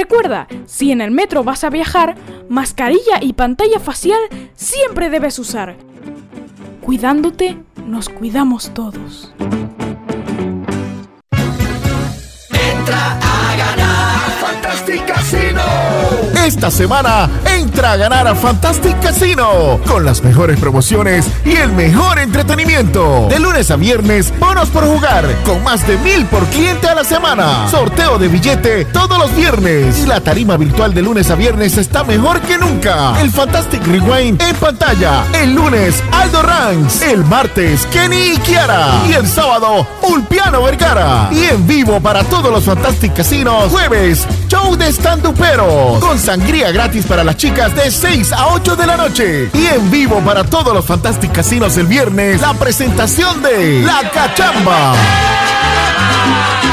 Recuerda, si en el metro vas a viajar, mascarilla y pantalla facial siempre debes usar. Cuidándote, nos cuidamos todos. Fantastic Casino. Esta semana entra a ganar a Fantastic Casino con las mejores promociones y el mejor entretenimiento. De lunes a viernes, bonos por jugar con más de mil por cliente a la semana. Sorteo de billete todos los viernes. Y la tarima virtual de lunes a viernes está mejor que nunca. El Fantastic Rewind en pantalla. El lunes, Aldo Ranks. El martes, Kenny y Kiara. Y el sábado, Ulpiano Vergara. Y en vivo para todos los Fantastic Casinos. Jueves, show de stand-upero. Con sangría gratis para las chicas de 6 a 8 de la noche. Y en vivo para todos los Fantastic Casinos el viernes, la presentación de La Cachamba.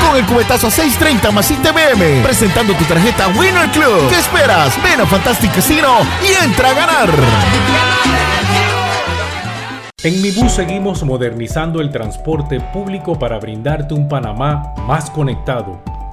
Con el cubetazo 630 más ITBM, presentando tu tarjeta Winner Club. ¿Qué esperas? Ven a Fantastic Casino y entra a ganar. En Mi Bus seguimos modernizando el transporte público para brindarte un Panamá más conectado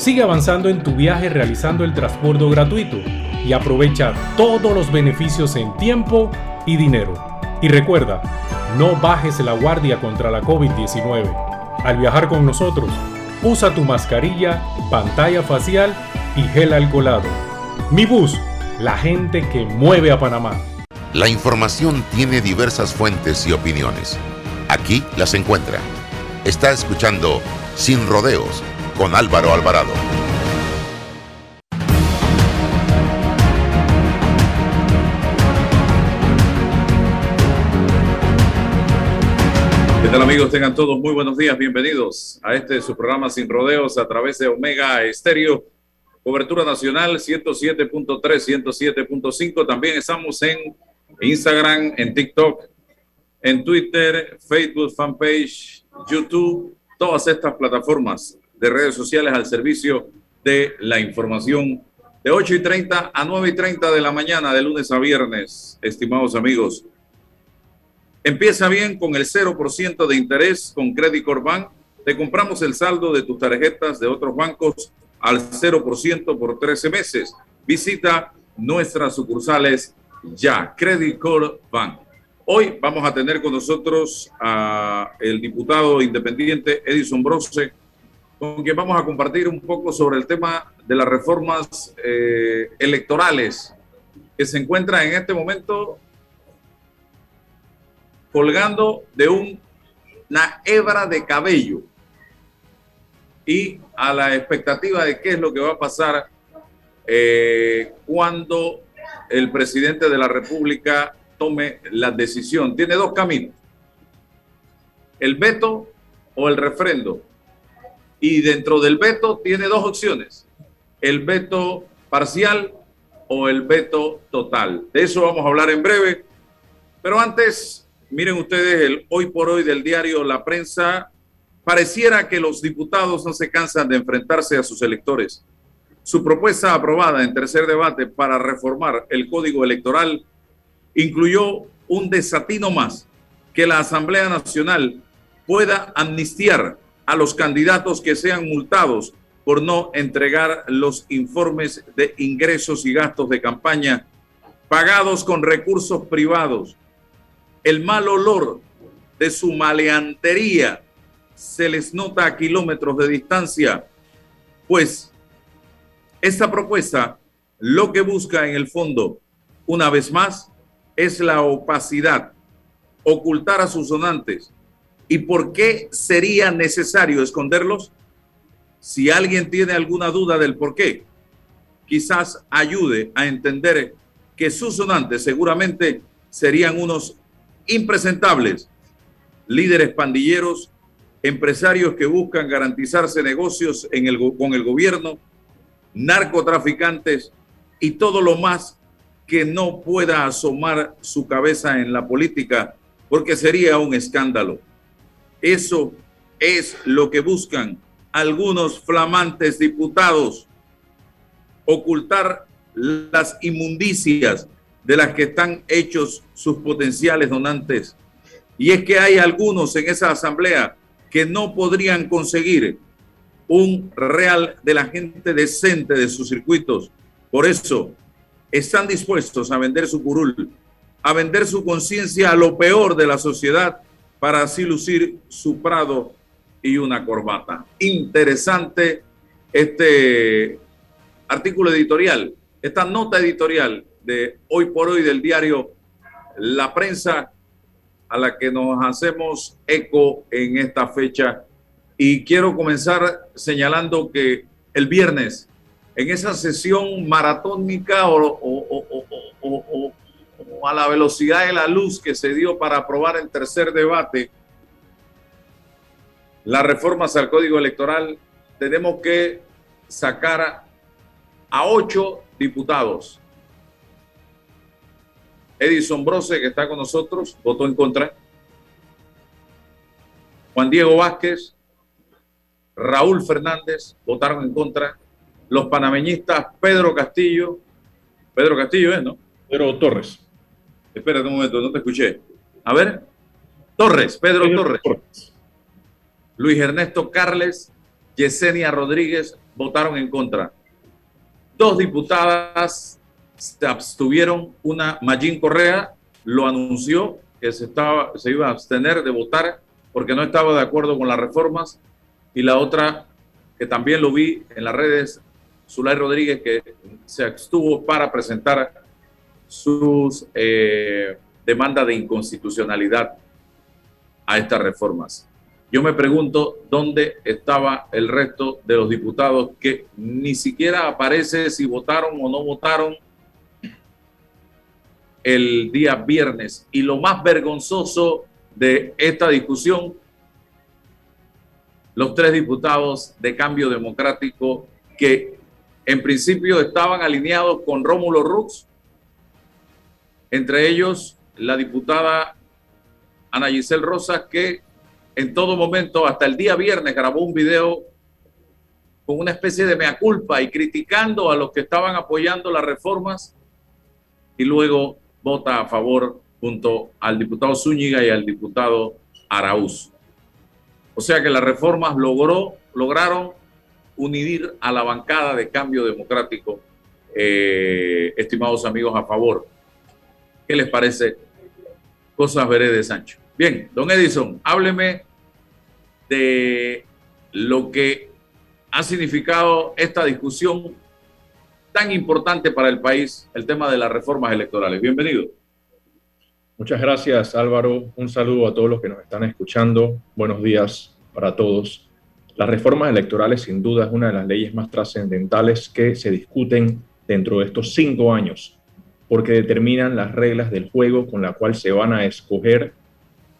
Sigue avanzando en tu viaje realizando el transporte gratuito y aprovecha todos los beneficios en tiempo y dinero. Y recuerda, no bajes la guardia contra la COVID-19. Al viajar con nosotros, usa tu mascarilla, pantalla facial y gel alcoholado. Mi bus, la gente que mueve a Panamá. La información tiene diversas fuentes y opiniones. Aquí las encuentra. Está escuchando Sin Rodeos con Álvaro Alvarado. ¿Qué tal amigos? Tengan todos muy buenos días, bienvenidos a este su programa Sin Rodeos a través de Omega Estéreo, cobertura nacional 107.3, 107.5. También estamos en Instagram, en TikTok, en Twitter, Facebook, fanpage, YouTube, todas estas plataformas de redes sociales al servicio de la información de 8 y 30 a 9 y 30 de la mañana, de lunes a viernes, estimados amigos. Empieza bien con el 0% de interés con Credit Corban. Te compramos el saldo de tus tarjetas de otros bancos al 0% por 13 meses. Visita nuestras sucursales ya, Credit Bank. Hoy vamos a tener con nosotros a el diputado independiente Edison Brose, con quien vamos a compartir un poco sobre el tema de las reformas eh, electorales que se encuentra en este momento colgando de una hebra de cabello y a la expectativa de qué es lo que va a pasar eh, cuando el presidente de la República tome la decisión. Tiene dos caminos, el veto o el refrendo. Y dentro del veto tiene dos opciones, el veto parcial o el veto total. De eso vamos a hablar en breve. Pero antes miren ustedes el hoy por hoy del diario La Prensa, pareciera que los diputados no se cansan de enfrentarse a sus electores. Su propuesta aprobada en tercer debate para reformar el código electoral incluyó un desatino más, que la Asamblea Nacional pueda amnistiar a los candidatos que sean multados por no entregar los informes de ingresos y gastos de campaña pagados con recursos privados. El mal olor de su maleantería se les nota a kilómetros de distancia, pues esta propuesta lo que busca en el fondo, una vez más, es la opacidad, ocultar a sus donantes. ¿Y por qué sería necesario esconderlos? Si alguien tiene alguna duda del por qué, quizás ayude a entender que sus donantes seguramente serían unos impresentables, líderes pandilleros, empresarios que buscan garantizarse negocios con el gobierno, narcotraficantes y todo lo más que no pueda asomar su cabeza en la política, porque sería un escándalo. Eso es lo que buscan algunos flamantes diputados, ocultar las inmundicias de las que están hechos sus potenciales donantes. Y es que hay algunos en esa asamblea que no podrían conseguir un real de la gente decente de sus circuitos. Por eso están dispuestos a vender su curul, a vender su conciencia a lo peor de la sociedad para así lucir su prado y una corbata. Interesante este artículo editorial, esta nota editorial de hoy por hoy del diario La Prensa, a la que nos hacemos eco en esta fecha. Y quiero comenzar señalando que el viernes, en esa sesión maratónica o, a la velocidad de la luz que se dio para aprobar el tercer debate, las reformas al código electoral, tenemos que sacar a ocho diputados. Edison Brose, que está con nosotros, votó en contra. Juan Diego Vázquez, Raúl Fernández votaron en contra. Los panameñistas Pedro Castillo, Pedro Castillo es, ¿no? Pedro Torres. Espérate un momento, no te escuché. A ver. Torres, Pedro, Torres. Luis Ernesto Carles, Yesenia Rodríguez votaron en contra. Dos diputadas se abstuvieron. Una, Mayín Correa, lo anunció que se, estaba, se iba a abstener de votar porque no estaba de acuerdo con las reformas. Y la otra, que también lo vi en las redes, Zulay Rodríguez, que se abstuvo para presentar sus eh, demandas de inconstitucionalidad a estas reformas. Yo me pregunto dónde estaba el resto de los diputados que ni siquiera aparece si votaron o no votaron el día viernes. Y lo más vergonzoso de esta discusión, los tres diputados de cambio democrático que en principio estaban alineados con Rómulo Rux, entre ellos la diputada Ana Giselle Rosas, que en todo momento, hasta el día viernes, grabó un video con una especie de mea culpa y criticando a los que estaban apoyando las reformas y luego vota a favor junto al diputado Zúñiga y al diputado Araúz. O sea que las reformas logró, lograron unir a la bancada de cambio democrático, eh, estimados amigos, a favor. ¿Qué les parece? Cosas veré de Sancho. Bien, don Edison, hábleme de lo que ha significado esta discusión tan importante para el país, el tema de las reformas electorales. Bienvenido. Muchas gracias Álvaro. Un saludo a todos los que nos están escuchando. Buenos días para todos. Las reformas electorales sin duda es una de las leyes más trascendentales que se discuten dentro de estos cinco años, porque determinan las reglas del juego con la cual se van a escoger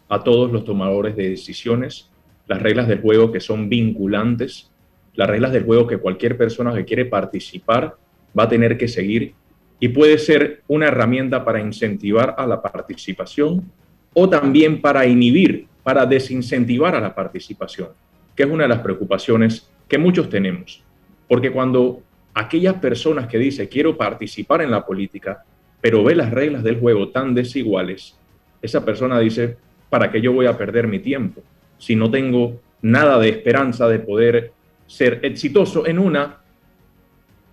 a todos los tomadores de decisiones las reglas del juego que son vinculantes, las reglas del juego que cualquier persona que quiere participar va a tener que seguir y puede ser una herramienta para incentivar a la participación o también para inhibir, para desincentivar a la participación, que es una de las preocupaciones que muchos tenemos. Porque cuando aquellas personas que dicen quiero participar en la política, pero ve las reglas del juego tan desiguales, esa persona dice, ¿para qué yo voy a perder mi tiempo si no tengo nada de esperanza de poder ser exitoso en una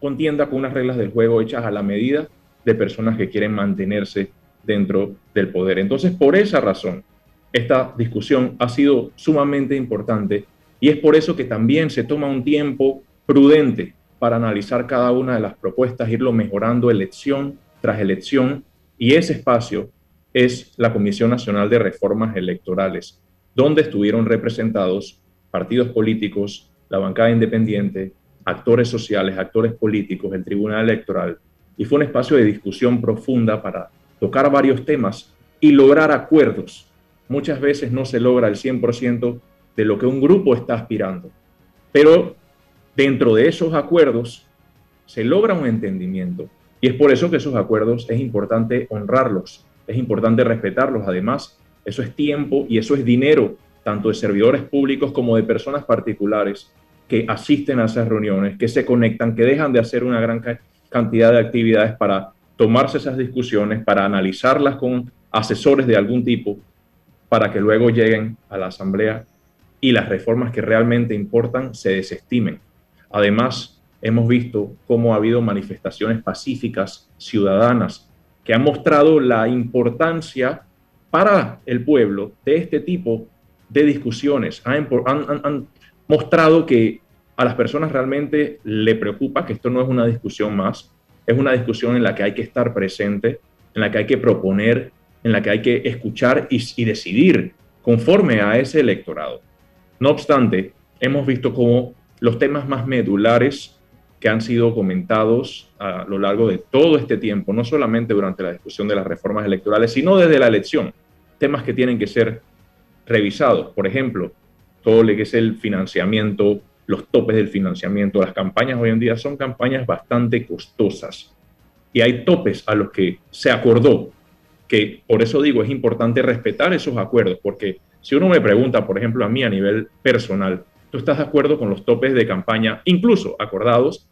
contienda con unas reglas del juego hechas a la medida de personas que quieren mantenerse dentro del poder. Entonces, por esa razón, esta discusión ha sido sumamente importante y es por eso que también se toma un tiempo prudente para analizar cada una de las propuestas, irlo mejorando elección tras elección y ese espacio es la Comisión Nacional de Reformas Electorales, donde estuvieron representados partidos políticos, la bancada independiente, actores sociales, actores políticos, el Tribunal Electoral, y fue un espacio de discusión profunda para tocar varios temas y lograr acuerdos. Muchas veces no se logra el 100% de lo que un grupo está aspirando, pero dentro de esos acuerdos se logra un entendimiento y es por eso que esos acuerdos es importante honrarlos, es importante respetarlos. Además, eso es tiempo y eso es dinero, tanto de servidores públicos como de personas particulares que asisten a esas reuniones, que se conectan, que dejan de hacer una gran cantidad de actividades para tomarse esas discusiones, para analizarlas con asesores de algún tipo, para que luego lleguen a la Asamblea y las reformas que realmente importan se desestimen. Además, hemos visto cómo ha habido manifestaciones pacíficas, ciudadanas, que han mostrado la importancia para el pueblo de este tipo de discusiones. Han, han mostrado que a las personas realmente le preocupa que esto no es una discusión más, es una discusión en la que hay que estar presente, en la que hay que proponer, en la que hay que escuchar y, decidir conforme a ese electorado. No obstante, hemos visto cómo los temas más medulares que han sido comentados a lo largo de todo este tiempo, no solamente durante la discusión de las reformas electorales, sino desde la elección, temas que tienen que ser revisados. Por ejemplo, todo lo que es el financiamiento los topes del financiamiento. Las campañas hoy en día son campañas bastante costosas y hay topes a los que se acordó, que por eso digo, es importante respetar esos acuerdos, porque si uno me pregunta, por ejemplo, a mí a nivel personal, ¿tú estás de acuerdo con los topes de campaña, incluso acordados?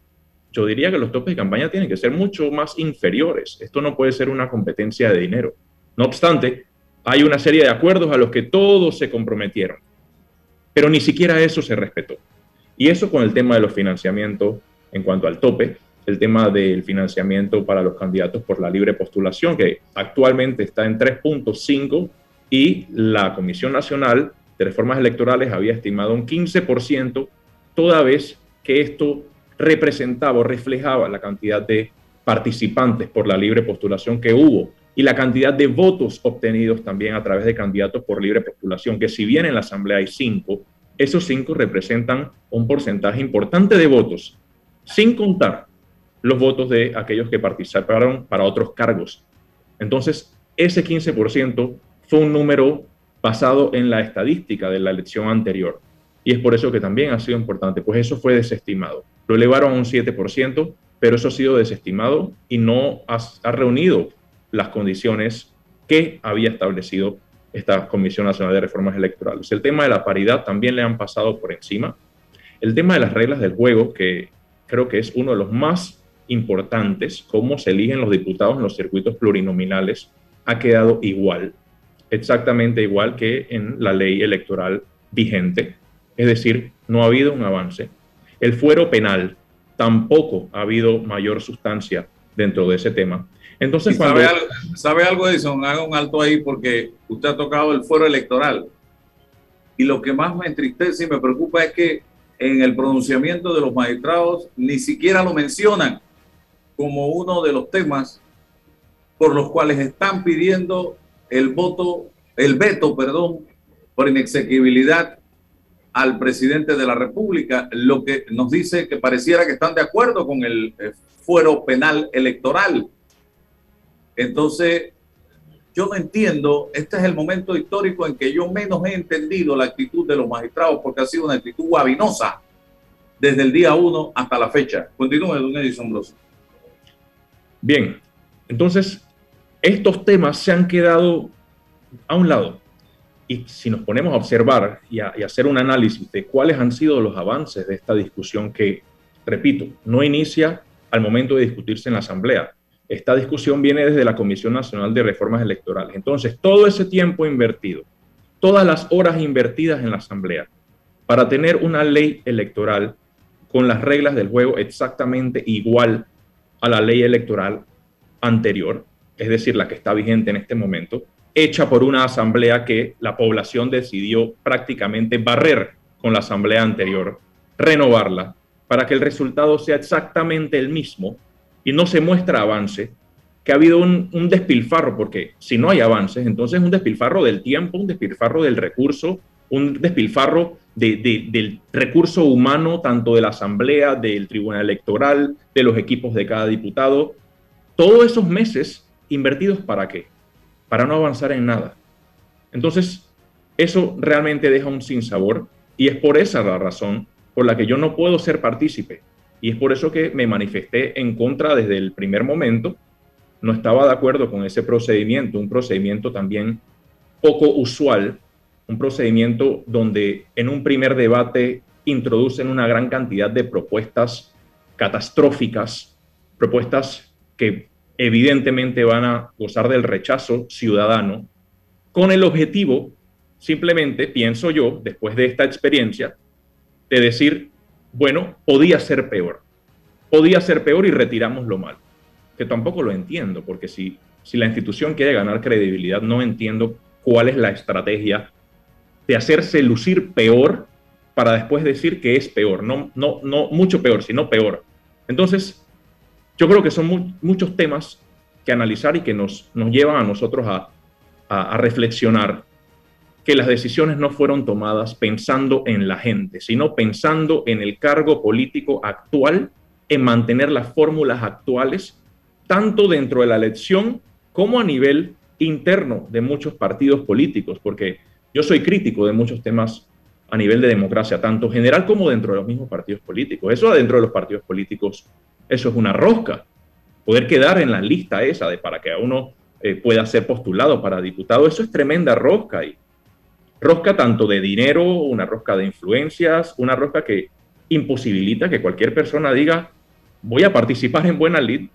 Yo diría que los topes de campaña tienen que ser mucho más inferiores. Esto no puede ser una competencia de dinero. No obstante, hay una serie de acuerdos a los que todos se comprometieron, pero ni siquiera eso se respetó. Y eso con el tema de los financiamientos en cuanto al tope, el tema del financiamiento para los candidatos por la libre postulación, que actualmente está en 3.5 y la Comisión Nacional de Reformas Electorales había estimado un 15%, toda vez que esto representaba o reflejaba la cantidad de participantes por la libre postulación que hubo y la cantidad de votos obtenidos también a través de candidatos por libre postulación, que si bien en la Asamblea hay cinco, esos cinco representan un porcentaje importante de votos, sin contar los votos de aquellos que participaron para otros cargos. Entonces, ese 15% fue un número basado en la estadística de la elección anterior. Y es por eso que también ha sido importante, pues eso fue desestimado. Lo elevaron a un 7%, pero eso ha sido desestimado y no ha, ha reunido las condiciones que había establecido esta Comisión Nacional de Reformas Electorales. El tema de la paridad también le han pasado por encima. El tema de las reglas del juego, que creo que es uno de los más importantes, cómo se eligen los diputados en los circuitos plurinominales, ha quedado igual, exactamente igual que en la ley electoral vigente. Es decir, no ha habido un avance. El fuero penal tampoco ha habido mayor sustancia dentro de ese tema. Entonces, sabe, algo, ¿sabe algo, Edison? Haga un alto ahí porque usted ha tocado el fuero electoral. Y lo que más me entristece y me preocupa es que en el pronunciamiento de los magistrados ni siquiera lo mencionan como uno de los temas por los cuales están pidiendo el voto, el veto, perdón, por inexequibilidad al presidente de la República, lo que nos dice que pareciera que están de acuerdo con el eh, fuero penal electoral. Entonces, yo no entiendo, este es el momento histórico en que yo menos he entendido la actitud de los magistrados porque ha sido una actitud guabinosa desde el día uno hasta la fecha. Continúe, don Edison Bros. Bien, entonces, estos temas se han quedado a un lado. Y si nos ponemos a observar y a, hacer un análisis de cuáles han sido los avances de esta discusión que, repito, no inicia al momento de discutirse en la Asamblea. Esta discusión viene desde la Comisión Nacional de Reformas Electorales. Entonces, todo ese tiempo invertido, todas las horas invertidas en la Asamblea para tener una ley electoral con las reglas del juego exactamente igual a la ley electoral anterior, es decir, la que está vigente en este momento, hecha por una asamblea que la población decidió prácticamente barrer con la asamblea anterior, renovarla, para que el resultado sea exactamente el mismo y no se muestra avance, que ha habido un, despilfarro, porque si no hay avances, entonces un despilfarro del tiempo, un despilfarro del recurso, un despilfarro del recurso humano, tanto de la Asamblea, del Tribunal Electoral, de los equipos de cada diputado. Todos esos meses invertidos para qué? Para no avanzar en nada. Entonces, eso realmente deja un sinsabor y es por esa la razón por la que yo no puedo ser partícipe. Y es por eso que me manifesté en contra desde el primer momento. No estaba de acuerdo con ese procedimiento, un procedimiento también poco usual un procedimiento donde en un primer debate introducen una gran cantidad de propuestas catastróficas, propuestas que evidentemente van a gozar del rechazo ciudadano, con el objetivo, simplemente, pienso yo, después de esta experiencia, de decir, bueno, podía ser peor, podía ser peor y retiramos lo malo, que tampoco lo entiendo, porque si, si la institución quiere ganar credibilidad, no entiendo cuál es la estrategia de hacerse lucir peor para después decir que es peor, no, no, no mucho peor, sino peor. Entonces, yo creo que son muchos temas que analizar y que nos, nos llevan a nosotros a, a reflexionar que las decisiones no fueron tomadas pensando en la gente, sino pensando en el cargo político actual, en mantener las fórmulas actuales, tanto dentro de la elección como a nivel interno de muchos partidos políticos, porque yo soy crítico de muchos temas a nivel de democracia, tanto general como dentro de los mismos partidos políticos. Eso dentro de los partidos políticos, eso es una rosca. Poder quedar en la lista esa de para que uno eh, pueda ser postulado para diputado, eso es tremenda rosca. Y rosca tanto de dinero, una rosca de influencias, una rosca que imposibilita que cualquier persona diga, voy a participar en buena lid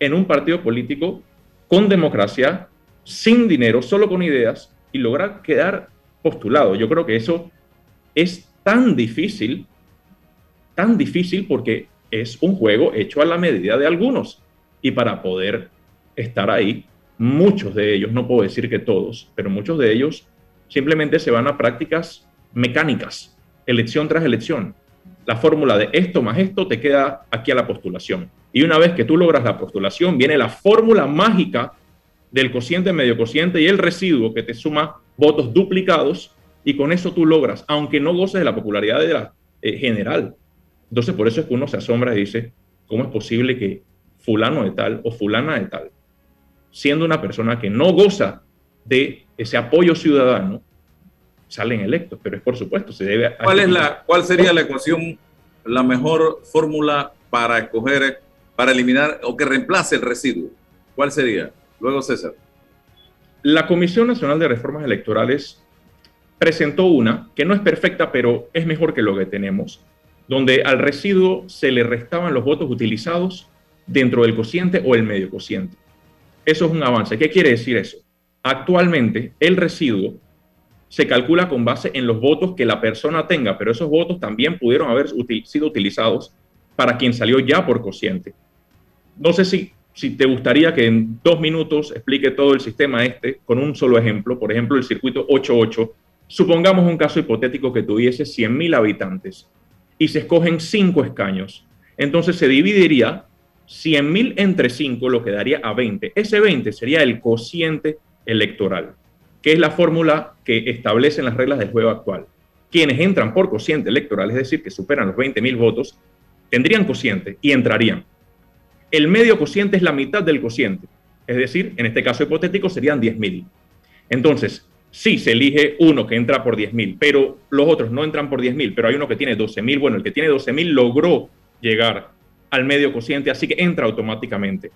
en un partido político con democracia, sin dinero, solo con ideas, y lograr quedar postulado. Yo creo que eso es tan difícil, tan difícil porque es un juego hecho a la medida de algunos. Y para poder estar ahí, muchos de ellos, no puedo decir que todos, pero muchos de ellos simplemente se van a prácticas mecánicas, elección tras elección. La fórmula de esto más esto te queda aquí a la postulación. Y una vez que tú logras la postulación, viene la fórmula mágica del cociente, medio cociente y el residuo que te suma votos duplicados y con eso tú logras, aunque no goces de la popularidad de la eh, general. Entonces, por eso es que uno se asombra y dice, ¿cómo es posible que fulano de tal o fulana de tal, siendo una persona que no goza de ese apoyo ciudadano, salen electos? Pero es por supuesto, se debe a... ¿Cuál, es la, ¿Cuál sería la ecuación, la mejor fórmula para escoger, para eliminar o que reemplace el residuo? ¿Cuál sería? Luego, César. La Comisión Nacional de Reformas Electorales presentó una que no es perfecta, pero es mejor que lo que tenemos, donde al residuo se le restaban los votos utilizados dentro del cociente o el medio cociente. Eso es un avance. ¿Qué quiere decir eso? Actualmente el residuo se calcula con base en los votos que la persona tenga, pero esos votos también pudieron haber sido utilizados para quien salió ya por cociente. No sé si si te gustaría que en dos minutos explique todo el sistema este con un solo ejemplo, por ejemplo, el circuito 88, supongamos un caso hipotético que tuviese 100.000 habitantes y se escogen cinco escaños. Entonces se dividiría 100.000 entre 5, lo que daría a 20. Ese 20 sería el cociente electoral, que es la fórmula que establecen las reglas del juego actual. Quienes entran por cociente electoral, es decir, que superan los 20.000 votos, tendrían cociente y entrarían el medio cociente es la mitad del cociente. Es decir, en este caso hipotético serían 10.000. Entonces, sí se elige uno que entra por 10.000, pero los otros no entran por 10.000, pero hay uno que tiene 12.000. Bueno, el que tiene 12.000 logró llegar al medio cociente, así que entra automáticamente.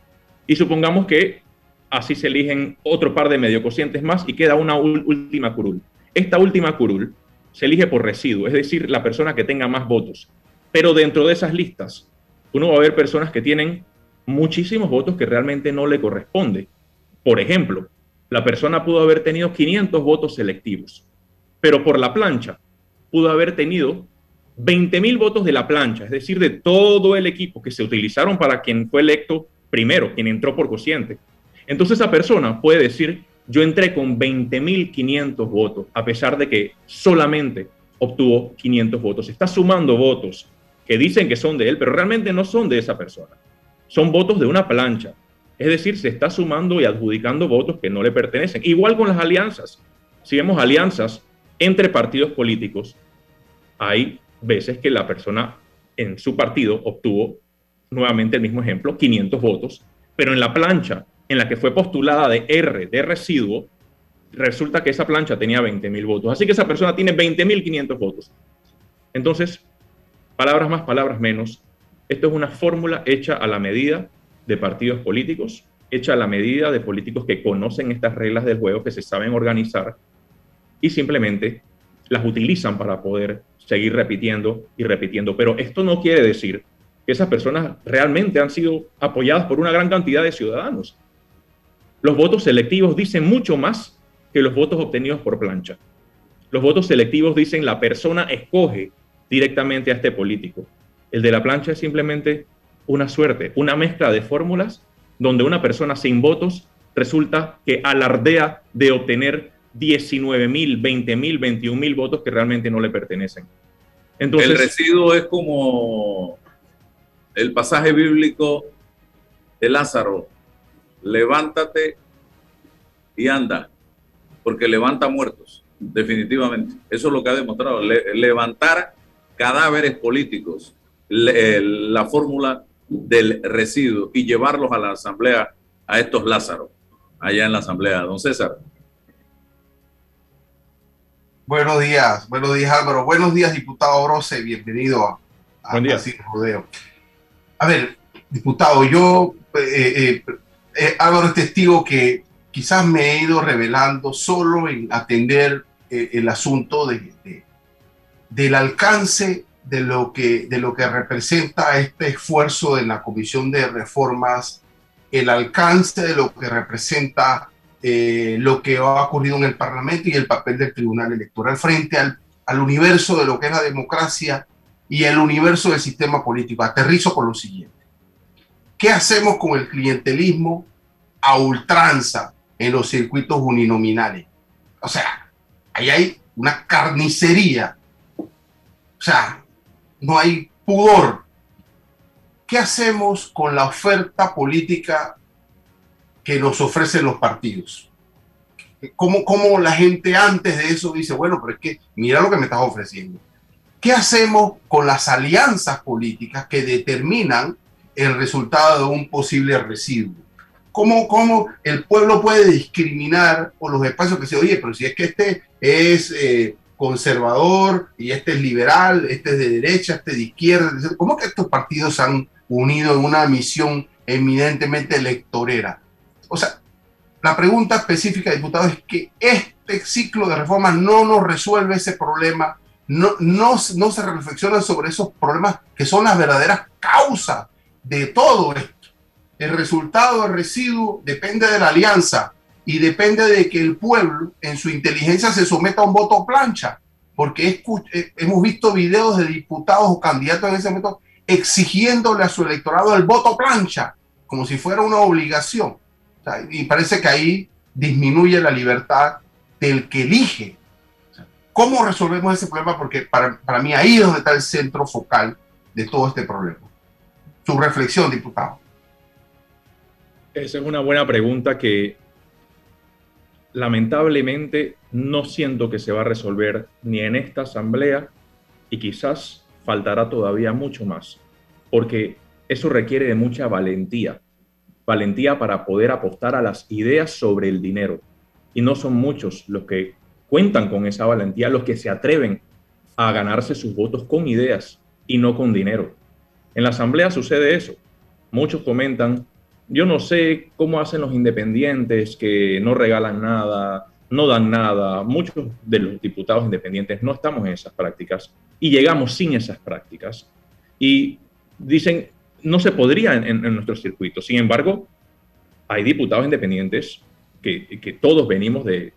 Y supongamos que así se eligen otro par de mediococientes más y queda una última curul. Esta última curul se elige por residuo, es decir, la persona que tenga más votos. Pero dentro de esas listas, uno va a ver personas que tienen muchísimos votos que realmente no le corresponde. Por ejemplo, la persona pudo haber tenido 500 votos selectivos, pero por la plancha pudo haber tenido 20.000 votos de la plancha, es decir, de todo el equipo que se utilizaron para quien fue electo primero, quien entró por cociente. Entonces esa persona puede decir, yo entré con 20.500 votos, a pesar de que solamente obtuvo 500 votos. Está sumando votos que dicen que son de él, pero realmente no son de esa persona. Son votos de una plancha. Es decir, se está sumando y adjudicando votos que no le pertenecen. Igual con las alianzas. Si vemos alianzas entre partidos políticos, hay veces que la persona en su partido obtuvo, nuevamente el mismo ejemplo, 500 votos, pero en la plancha en la que fue postulada de R, de residuo, resulta que esa plancha tenía 20.000 votos. Así que esa persona tiene 20.500 votos. Entonces, palabras más, palabras menos. Esto es una fórmula hecha a la medida de partidos políticos, hecha a la medida de políticos que conocen estas reglas del juego, que se saben organizar y simplemente las utilizan para poder seguir repitiendo y repitiendo. Pero esto no quiere decir que esas personas realmente han sido apoyadas por una gran cantidad de ciudadanos. Los votos selectivos dicen mucho más que los votos obtenidos por plancha. Los votos selectivos dicen la persona escoge directamente a este político. El de la plancha es simplemente una suerte, una mezcla de fórmulas donde una persona sin votos resulta que alardea de obtener 19 mil, 20 mil, 21 mil votos que realmente no le pertenecen. Entonces, el residuo es como el pasaje bíblico de Lázaro. Levántate y anda, porque levanta muertos, definitivamente. Eso es lo que ha demostrado. levantar cadáveres políticos, la fórmula del residuo y llevarlos a la asamblea, a estos Lázaros, allá en la asamblea. Don César. Buenos días, buenos días Álvaro, buenos días diputado Brose, bienvenido a, a Buen día. Rodeo. A ver, diputado, yo, eh, eh, eh, Álvaro es testigo que quizás me he ido revelando solo en atender el asunto de, del alcance de lo, que, de lo que representa este esfuerzo en la Comisión de Reformas, el alcance de lo que representa eh, lo que ha ocurrido en el Parlamento y el papel del Tribunal Electoral frente al, al, universo de lo que es la democracia y el universo del sistema político. Aterrizo con lo siguiente. ¿Qué hacemos con el clientelismo a ultranza en los circuitos uninominales? O sea, ahí hay una carnicería. O sea, no hay pudor. ¿Qué hacemos con la oferta política que nos ofrecen los partidos. ¿Cómo, ¿Cómo, la gente antes de eso dice, bueno, pero es que mira lo que me estás ofreciendo? ¿Qué hacemos con las alianzas políticas que determinan el resultado de un posible residuo? ¿Cómo, cómo el pueblo puede discriminar por los espacios que se oye, pero si es que este es eh, conservador y este es liberal, este es de derecha, este es de izquierda, ¿cómo que estos partidos se han unido en una misión eminentemente electorera? O sea, la pregunta específica, diputado, es que este ciclo de reformas no nos resuelve ese problema, no, no, se reflexiona sobre esos problemas que son las verdaderas causas de todo esto. El resultado del residuo depende de la alianza y depende de que el pueblo en su inteligencia se someta a un voto plancha, porque eh, hemos visto videos de diputados o candidatos en ese momento exigiéndole a su electorado el voto plancha, como si fuera una obligación y parece que ahí disminuye la libertad del que elige. ¿Cómo resolvemos ese problema? Porque para, para mí ahí es donde está el centro focal de todo este problema. Su reflexión, diputado. Esa es una buena pregunta que lamentablemente no siento que se va a resolver ni en esta asamblea y quizás faltará todavía mucho más, porque eso requiere de mucha valentía valentía para poder apostar a las ideas sobre el dinero. Y no son muchos los que cuentan con esa valentía, los que se atreven a ganarse sus votos con ideas y no con dinero. En la asamblea sucede eso. Muchos comentan yo no sé cómo hacen los independientes que no regalan nada, no dan nada. Muchos de los diputados independientes no estamos en esas prácticas y llegamos sin esas prácticas. Y dicen, no se podría en, nuestro circuito. Sin embargo, hay diputados independientes que, todos venimos de,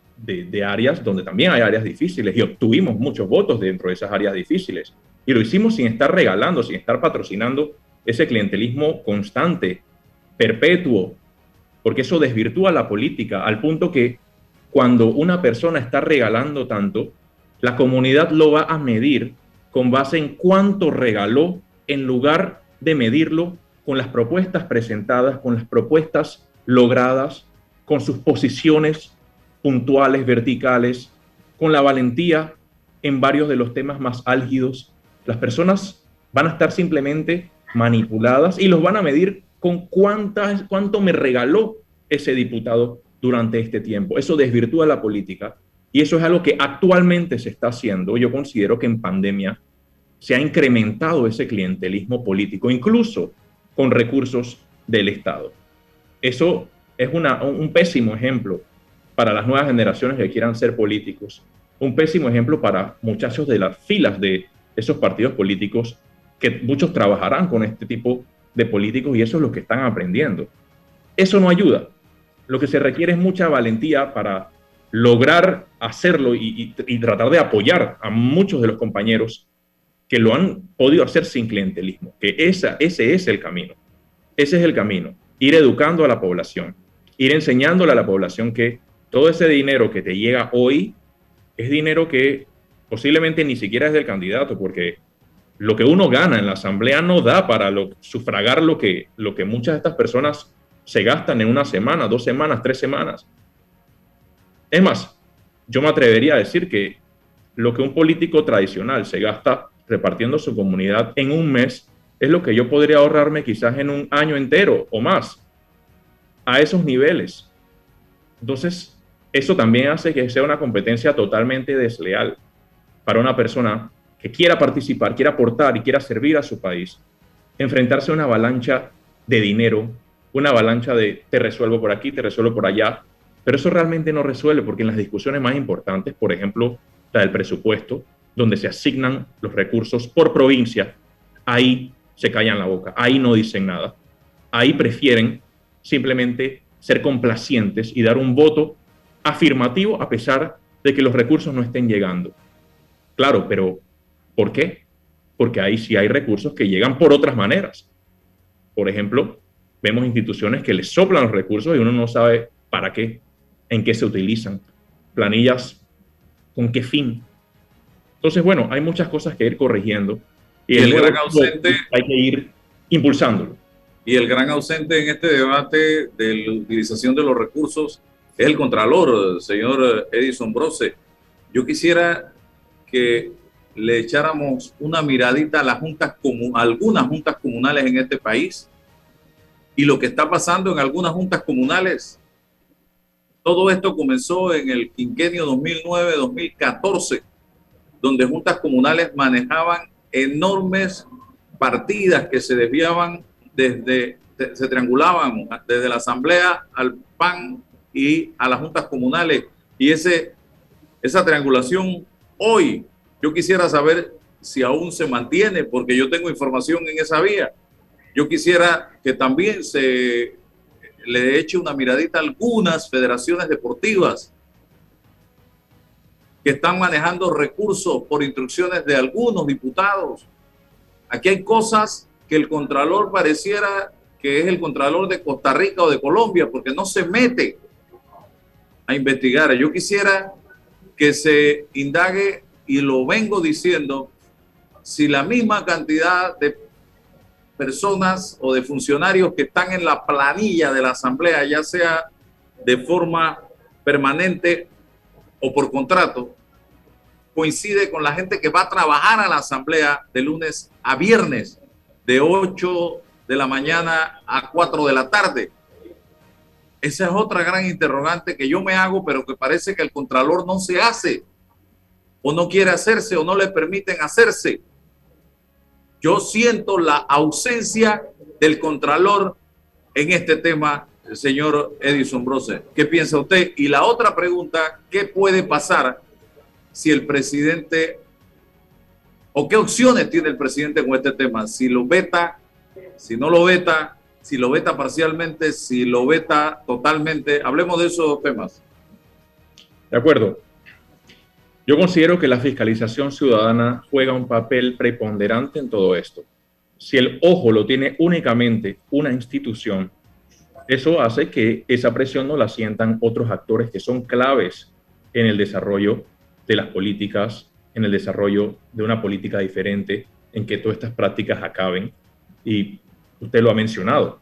áreas donde también hay áreas difíciles y obtuvimos muchos votos dentro de esas áreas difíciles. Y lo hicimos sin estar regalando, sin estar patrocinando ese clientelismo constante, perpetuo, porque eso desvirtúa la política al punto que cuando una persona está regalando tanto, la comunidad lo va a medir con base en cuánto regaló en lugar de medirlo con las propuestas presentadas, con las propuestas logradas, con sus posiciones puntuales, verticales, con la valentía en varios de los temas más álgidos. Las personas van a estar simplemente manipuladas y los van a medir con cuántas, cuánto me regaló ese diputado durante este tiempo. Eso desvirtúa la política y eso es algo que actualmente se está haciendo. Yo considero que en pandemia se ha incrementado ese clientelismo político, incluso con recursos del Estado. Eso es un pésimo ejemplo para las nuevas generaciones que quieran ser políticos. Un pésimo ejemplo para muchachos de las filas de esos partidos políticos que muchos trabajarán con este tipo de políticos y eso es lo que están aprendiendo. Eso no ayuda. Lo que se requiere es mucha valentía para lograr hacerlo y, tratar de apoyar a muchos de los compañeros que lo han podido hacer sin clientelismo, que esa, ese es el camino. Ese es el camino. Ir educando a la población, ir enseñándole a la población que todo ese dinero que te llega hoy es dinero que posiblemente ni siquiera es del candidato, porque lo que uno gana en la asamblea no da para sufragar lo que, lo que muchas de estas personas se gastan en una semana, dos semanas, tres semanas. Es más, yo me atrevería a decir que lo que un político tradicional se gasta repartiendo su comunidad en un mes es lo que yo podría ahorrarme quizás en un año entero o más. A esos niveles. Entonces, eso también hace que sea una competencia totalmente desleal para una persona quiera participar, quiera aportar y quiera servir a su país, enfrentarse a una avalancha de dinero, una avalancha de te resuelvo por aquí, te resuelvo por allá, pero eso realmente no resuelve porque en las discusiones más importantes, por ejemplo, la del presupuesto, donde se asignan los recursos por provincia, ahí se callan la boca, ahí no dicen nada, ahí prefieren simplemente ser complacientes y dar un voto afirmativo a pesar de que los recursos no estén llegando. Claro, pero ¿por qué? Porque ahí sí hay recursos que llegan por otras maneras. Por ejemplo, vemos instituciones que les soplan los recursos y uno no sabe para qué, en qué se utilizan. Planillas, con qué fin. Entonces, bueno, hay muchas cosas que ir corrigiendo. Y, el, gran ausente hay que ir impulsándolo. Y el gran ausente en este debate de la utilización de los recursos es el Contralor, señor Edison Brose. Yo quisiera que le echáramos una miradita a las juntas algunas juntas comunales en este país y lo que está pasando en algunas juntas comunales. Todo esto comenzó en el quinquenio 2009-2014, donde juntas comunales manejaban enormes partidas que se desviaban desde, se triangulaban desde la asamblea al PAN y a las juntas comunales. Y ese, esa triangulación hoy, yo quisiera saber si aún se mantiene, porque yo tengo información en esa vía. Yo quisiera que también se le eche una miradita a algunas federaciones deportivas que están manejando recursos por instrucciones de algunos diputados. Aquí hay cosas que el Contralor pareciera que es el Contralor de Costa Rica o de Colombia, porque no se mete a investigar. Yo quisiera que se indague, y lo vengo diciendo, si la misma cantidad de personas o de funcionarios que están en la planilla de la Asamblea, ya sea de forma permanente o por contrato, coincide con la gente que va a trabajar a la Asamblea de lunes a viernes, de 8 de la mañana a 4 de la tarde. Esa es otra gran interrogante que yo me hago, pero que parece que el Contralor no se hace, o no quiere hacerse, o no le permiten hacerse. Yo siento la ausencia del Contralor en este tema, señor Edison Brose. ¿Qué piensa usted? Y la otra pregunta, ¿qué puede pasar si el presidente o qué opciones tiene el presidente con este tema? Si lo veta, si no lo veta, si lo veta parcialmente, si lo veta totalmente. Hablemos de esos temas. De acuerdo. Yo considero que la fiscalización ciudadana juega un papel preponderante en todo esto. Si el ojo lo tiene únicamente una institución, eso hace que esa presión no la sientan otros actores que son claves en el desarrollo de las políticas, en el desarrollo de una política diferente, en que todas estas prácticas acaben. Y usted lo ha mencionado.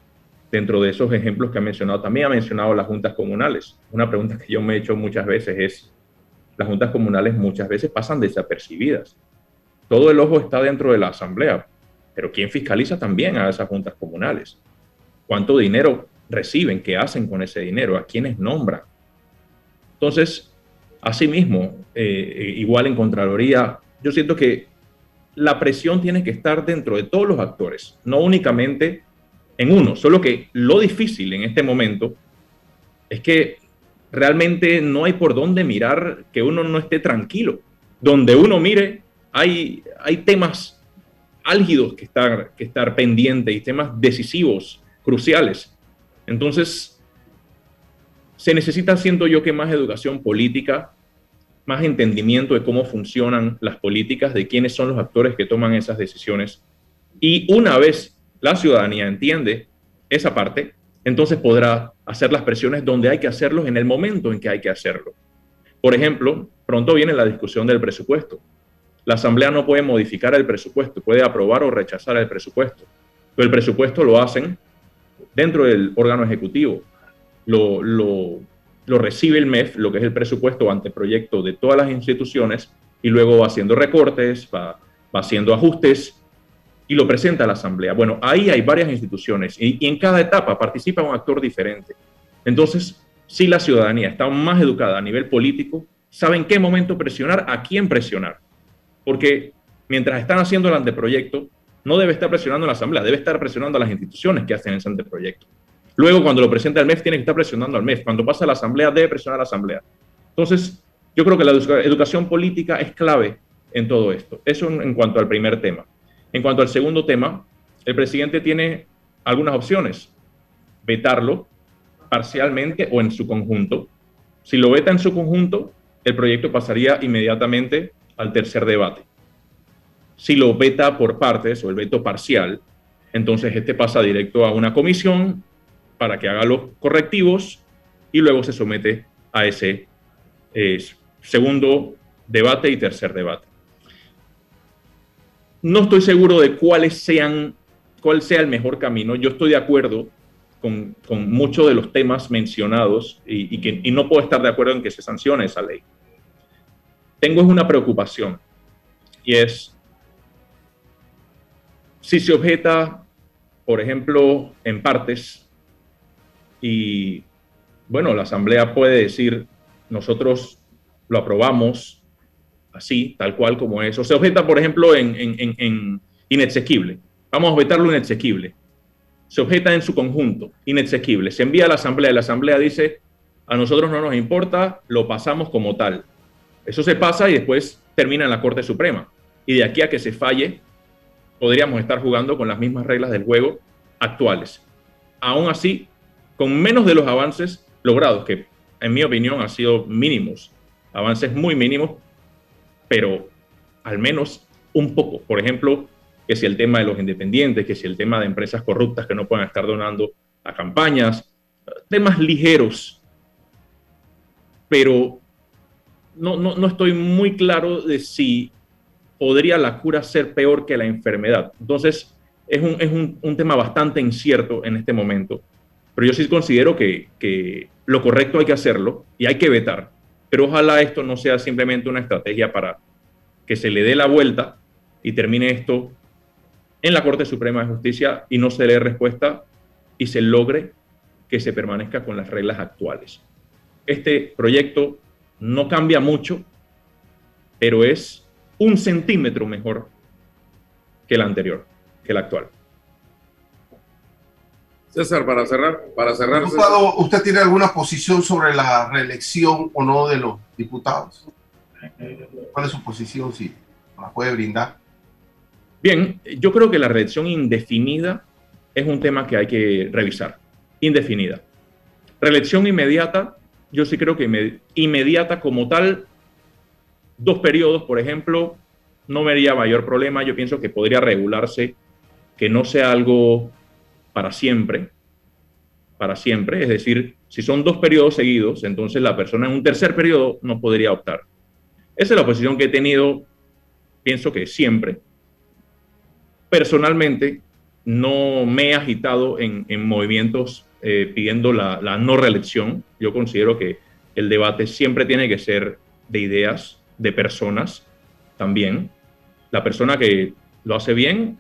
Dentro de esos ejemplos que ha mencionado, también ha mencionado las juntas comunales. Una pregunta que yo me he hecho muchas veces es, las juntas comunales muchas veces pasan desapercibidas. Todo el ojo está dentro de la asamblea, pero ¿quién fiscaliza también a esas juntas comunales? ¿Cuánto dinero reciben? ¿Qué hacen con ese dinero? ¿A quiénes nombran? Entonces, asimismo, eh, igual en Contraloría, yo siento que la presión tiene que estar dentro de todos los actores, no únicamente en uno. Solo que lo difícil en este momento es que realmente no hay por dónde mirar que uno no esté tranquilo. Donde uno mire, hay, hay temas álgidos que estar, que estar pendientes y temas decisivos, cruciales. Entonces, se necesita, siento yo, que más educación política, más entendimiento de cómo funcionan las políticas, de quiénes son los actores que toman esas decisiones. Y una vez la ciudadanía entiende esa parte, entonces podrá hacer las presiones donde hay que hacerlos en el momento en que hay que hacerlo. Por ejemplo, pronto viene la discusión del presupuesto. La Asamblea no puede modificar el presupuesto, puede aprobar o rechazar el presupuesto. Pero el presupuesto lo hacen dentro del órgano ejecutivo. Lo, lo, recibe el MEF, lo que es el presupuesto anteproyecto de todas las instituciones, y luego va haciendo recortes, va haciendo ajustes y lo presenta a la Asamblea. Bueno, ahí hay varias instituciones y, en cada etapa participa un actor diferente. Entonces, si la ciudadanía está más educada a nivel político, sabe en qué momento presionar, a quién presionar. Porque mientras están haciendo el anteproyecto, no debe estar presionando a la Asamblea, debe estar presionando a las instituciones que hacen ese anteproyecto. Luego, cuando lo presenta el MEF, tiene que estar presionando al MEF. Cuando pasa a la Asamblea, debe presionar a la Asamblea. Entonces, yo creo que la educación política es clave en todo esto. Eso en cuanto al primer tema. En cuanto al segundo tema, el presidente tiene algunas opciones. Vetarlo parcialmente o en su conjunto. Si lo veta en su conjunto, el proyecto pasaría inmediatamente al tercer debate. Si lo veta por partes o el veto parcial, entonces este pasa directo a una comisión para que haga los correctivos y luego se somete a ese eh, segundo debate y tercer debate. No estoy seguro de cuáles sean, cuál sea el mejor camino. Yo estoy de acuerdo con, muchos de los temas mencionados y no puedo estar de acuerdo en que se sancione esa ley. Tengo una preocupación y es si se objeta, por ejemplo, en partes y bueno, la Asamblea puede decir, nosotros lo aprobamos así, tal cual como es. O se objeta, por ejemplo, en, inexequible. Vamos a objetarlo inexequible. Se objeta en su conjunto, inexequible. Se envía a la Asamblea y la Asamblea dice, a nosotros no nos importa, lo pasamos como tal. Eso se pasa y después termina en la Corte Suprema. Y de aquí a que se falle, podríamos estar jugando con las mismas reglas del juego actuales. Aún así, con menos de los avances logrados, que en mi opinión han sido mínimos, avances muy mínimos, pero al menos un poco. Por ejemplo, que si el tema de los independientes, que si el tema de empresas corruptas que no puedan estar donando a campañas, temas ligeros, pero no, no, no estoy muy claro de si podría la cura ser peor que la enfermedad. Entonces, es un, es un, un tema bastante incierto en este momento. Pero yo sí considero que, que lo correcto hay que hacerlo y hay que vetar. Pero ojalá esto no sea simplemente una estrategia para que se le dé la vuelta y termine esto en la Corte Suprema de Justicia y no se le dé respuesta y se logre que se permanezca con las reglas actuales. Este proyecto no cambia mucho, pero es un centímetro mejor que el anterior, que el actual. César, para cerrar, para cerrar. Diputado, ¿usted tiene alguna posición sobre la reelección o no de los diputados? ¿Cuál es su posición? Si la puede brindar. Bien, yo creo que la reelección indefinida es un tema que hay que revisar. Indefinida. Reelección inmediata, yo sí creo que inmediata como tal, dos periodos, por ejemplo, no vería mayor problema. Yo pienso que podría regularse que no sea algo para siempre, para siempre. Es decir, si son dos periodos seguidos, entonces la persona en un tercer periodo no podría optar. Esa es la posición que he tenido, pienso que siempre. Personalmente, no me he agitado en, movimientos eh, pidiendo la, la no reelección. Yo considero que el debate siempre tiene que ser de ideas, de personas también. La persona que lo hace bien,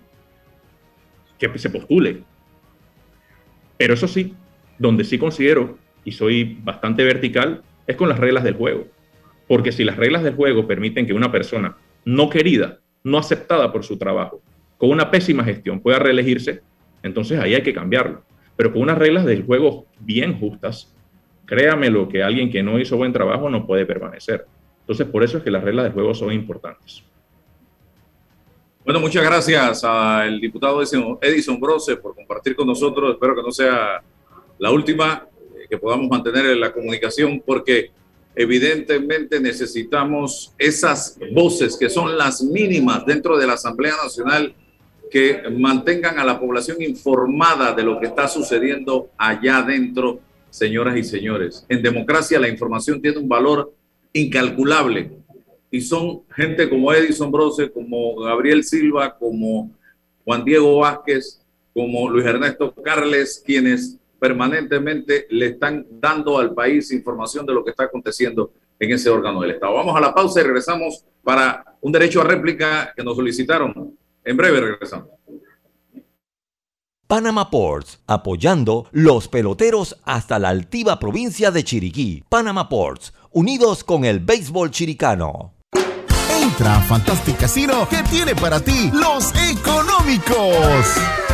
que se postule. Pero eso sí, donde sí considero, y soy bastante vertical, es con las reglas del juego. Porque si las reglas del juego permiten que una persona no querida, no aceptada por su trabajo, con una pésima gestión pueda reelegirse, entonces ahí hay que cambiarlo. Pero con unas reglas del juego bien justas, créame lo que alguien que no hizo buen trabajo no puede permanecer. Entonces, por eso es que las reglas del juego son importantes. Bueno, muchas gracias al diputado Edison Brose por compartir con nosotros. Espero que no sea la última, eh, que podamos mantener la comunicación porque evidentemente necesitamos esas voces que son las mínimas dentro de la Asamblea Nacional que mantengan a la población informada de lo que está sucediendo allá adentro, señoras y señores. En democracia la información tiene un valor incalculable y son gente como Edison Brose, como Gabriel Silva, como Juan Diego Vázquez, como Luis Ernesto Carles, quienes permanentemente le están dando al país información de lo que está aconteciendo en ese órgano del Estado. Vamos a la pausa y regresamos para un derecho a réplica que nos solicitaron. En breve regresamos. Panama Ports, apoyando los peloteros hasta la altiva provincia de Chiriquí. Panama Ports, unidos con el béisbol chiricano. Entra a Casino que tiene para ti los económicos.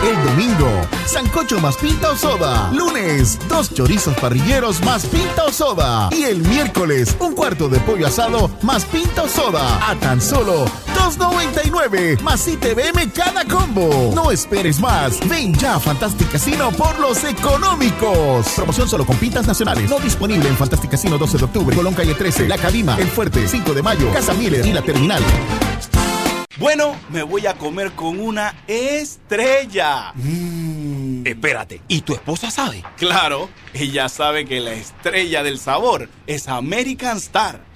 El domingo, sancocho más pinta o soda. Lunes, dos chorizos parrilleros más pinta o soda. Y el miércoles, un cuarto de pollo asado más pinta o soda. A tan solo 2.99 más ITBM cada combo. No esperes más. Ven ya a Fantastic Casino por los económicos. Promoción solo con pintas nacionales. No disponible en Fantastic Casino 12 de octubre, Colón Calle 13, La Cadima, El Fuerte, 5 de mayo, Casa Miller y La Terminal. Bueno, me voy a comer con una estrella. Mm. Espérate, ¿y tu esposa sabe? Claro, ella sabe que la estrella del sabor es American Star.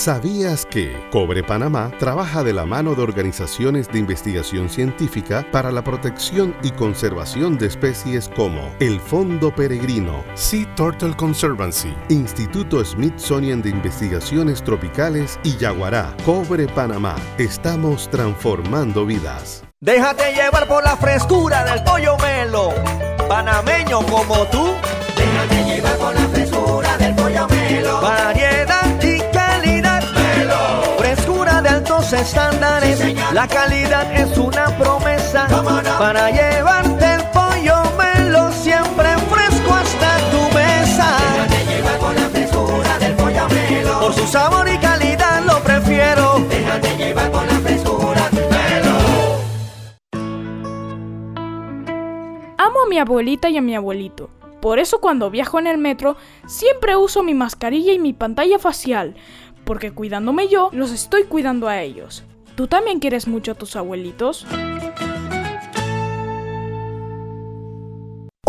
¿Sabías que Cobre Panamá trabaja de la mano de organizaciones de investigación científica para la protección y conservación de especies como el Fondo Peregrino, Sea Turtle Conservancy, Instituto Smithsonian de Investigaciones Tropicales y Yaguará? Cobre Panamá. Estamos transformando vidas. Déjate llevar por la frescura del pollo melo, panameño como tú. Déjate llevar por la frescura del pollo melo. Estándares. la calidad es una promesa para llevarte el pollo melo siempre fresco hasta tu mesa. Déjate llevar por la frescura del pollo melo. Por su sabor y calidad lo prefiero. Déjate llevar por la frescura Amo a mi abuelita y a mi abuelito. Por eso cuando viajo en el metro siempre uso mi mascarilla y mi pantalla facial, porque cuidándome yo, los estoy cuidando a ellos. ¿Tú también quieres mucho a tus abuelitos?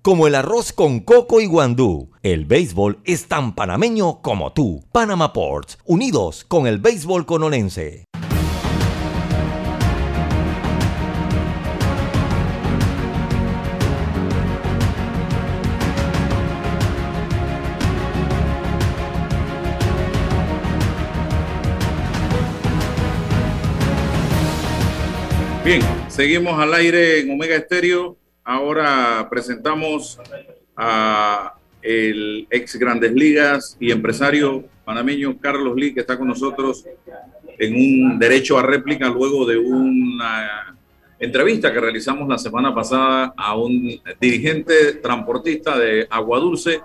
Como el arroz con coco y guandú, el béisbol es tan panameño como tú. Panama Ports, unidos con el béisbol cononense. Bien, seguimos al aire en Omega Estéreo. Ahora presentamos a el ex Grandes Ligas y empresario panameño Carlos Lee, que está con nosotros en un derecho a réplica luego de una entrevista que realizamos la semana pasada a un dirigente transportista de Agua Dulce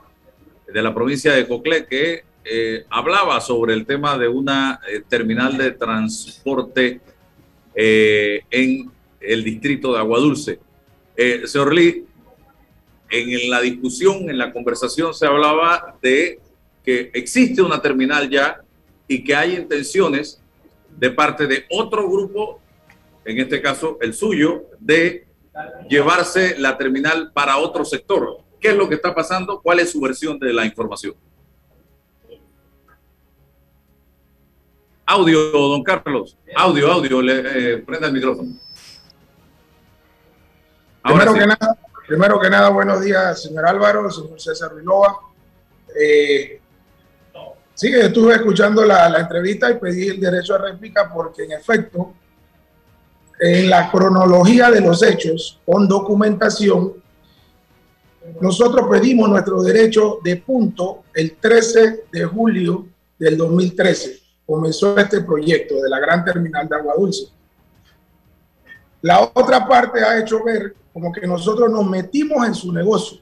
de la provincia de Coclé que eh, hablaba sobre el tema de una eh, terminal de transporte eh, en el distrito de Agua Dulce. Eh, señor Lee, en la discusión, en la conversación se hablaba de que existe una terminal ya y que hay intenciones de parte de otro grupo, en este caso el suyo, de llevarse la terminal para otro sector. ¿Qué es lo que está pasando? ¿Cuál es su versión de la información? Audio, don Carlos. Audio, audio. Le, eh, prenda el micrófono. Primero, que nada, primero que nada, buenos días, señor Álvaro, señor César Vilova. Eh, sí, estuve escuchando la, la, entrevista y pedí el derecho a réplica porque, en efecto, en la cronología de los hechos, con documentación, nosotros pedimos nuestro derecho de punto el 13 de julio del 2013. Comenzó este proyecto de la gran terminal de agua dulce. La otra parte ha hecho ver como que nosotros nos metimos en su negocio,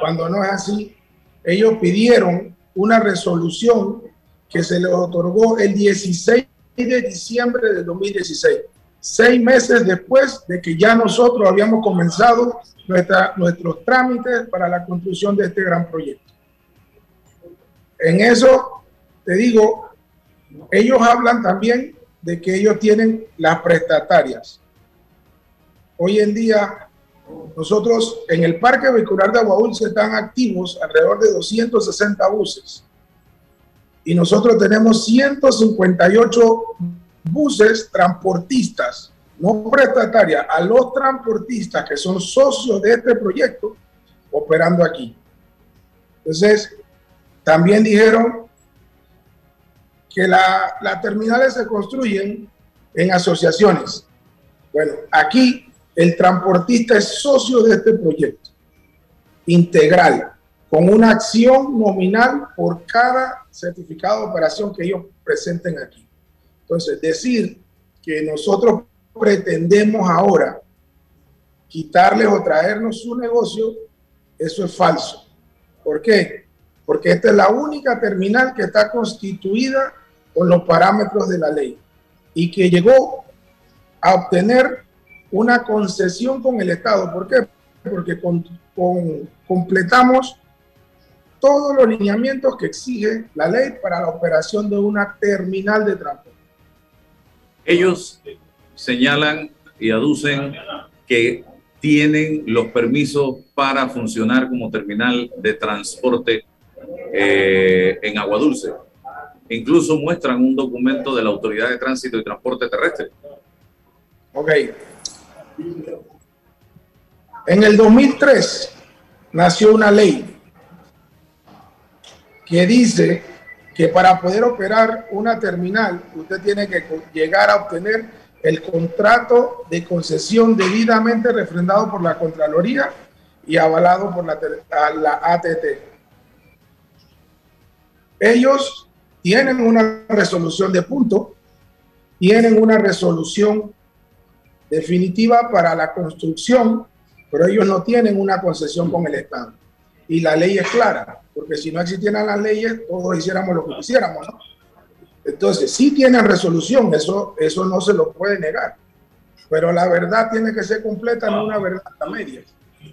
cuando no es así. Ellos pidieron una resolución que se les otorgó el 16 de diciembre del 2016, seis meses después de que ya nosotros habíamos comenzado nuestra, nuestros trámites para la construcción de este gran proyecto. En eso, te digo, ellos hablan también de que ellos tienen las prestatarias. Hoy en día, nosotros en el parque vehicular de Dulce están activos alrededor de 260 buses. Y nosotros tenemos 158 buses transportistas, no prestatarias, a los transportistas que son socios de este proyecto operando aquí. Entonces, también dijeron que las terminales se construyen en asociaciones. Bueno, aquí el transportista es socio de este proyecto integral, con una acción nominal por cada certificado de operación que ellos presenten aquí. Entonces, decir que nosotros pretendemos ahora quitarles o traernos su negocio, eso es falso. ¿Por qué? Porque esta es la única terminal que está constituida con los parámetros de la ley y que llegó a obtener una concesión con el Estado. ¿Por qué? Porque con, completamos todos los lineamientos que exige la ley para la operación de una terminal de transporte. Ellos señalan y aducen que tienen los permisos para funcionar como terminal de transporte eh, en Agua Dulce. Incluso muestran un documento de la Autoridad de Tránsito y Transporte Terrestre. Ok. En el 2003 nació una ley que dice que para poder operar una terminal usted tiene que llegar a obtener el contrato de concesión debidamente refrendado por la Contraloría y avalado por la, la ATT. Ellos tienen una resolución de punto, tienen una resolución definitiva para la construcción, pero ellos no tienen una concesión con el Estado. Y la ley es clara, porque si no existieran las leyes, todos hiciéramos lo que quisiéramos, ¿no? Entonces, sí tienen resolución, eso, eso no se lo puede negar, pero la verdad tiene que ser completa, no una verdad a media.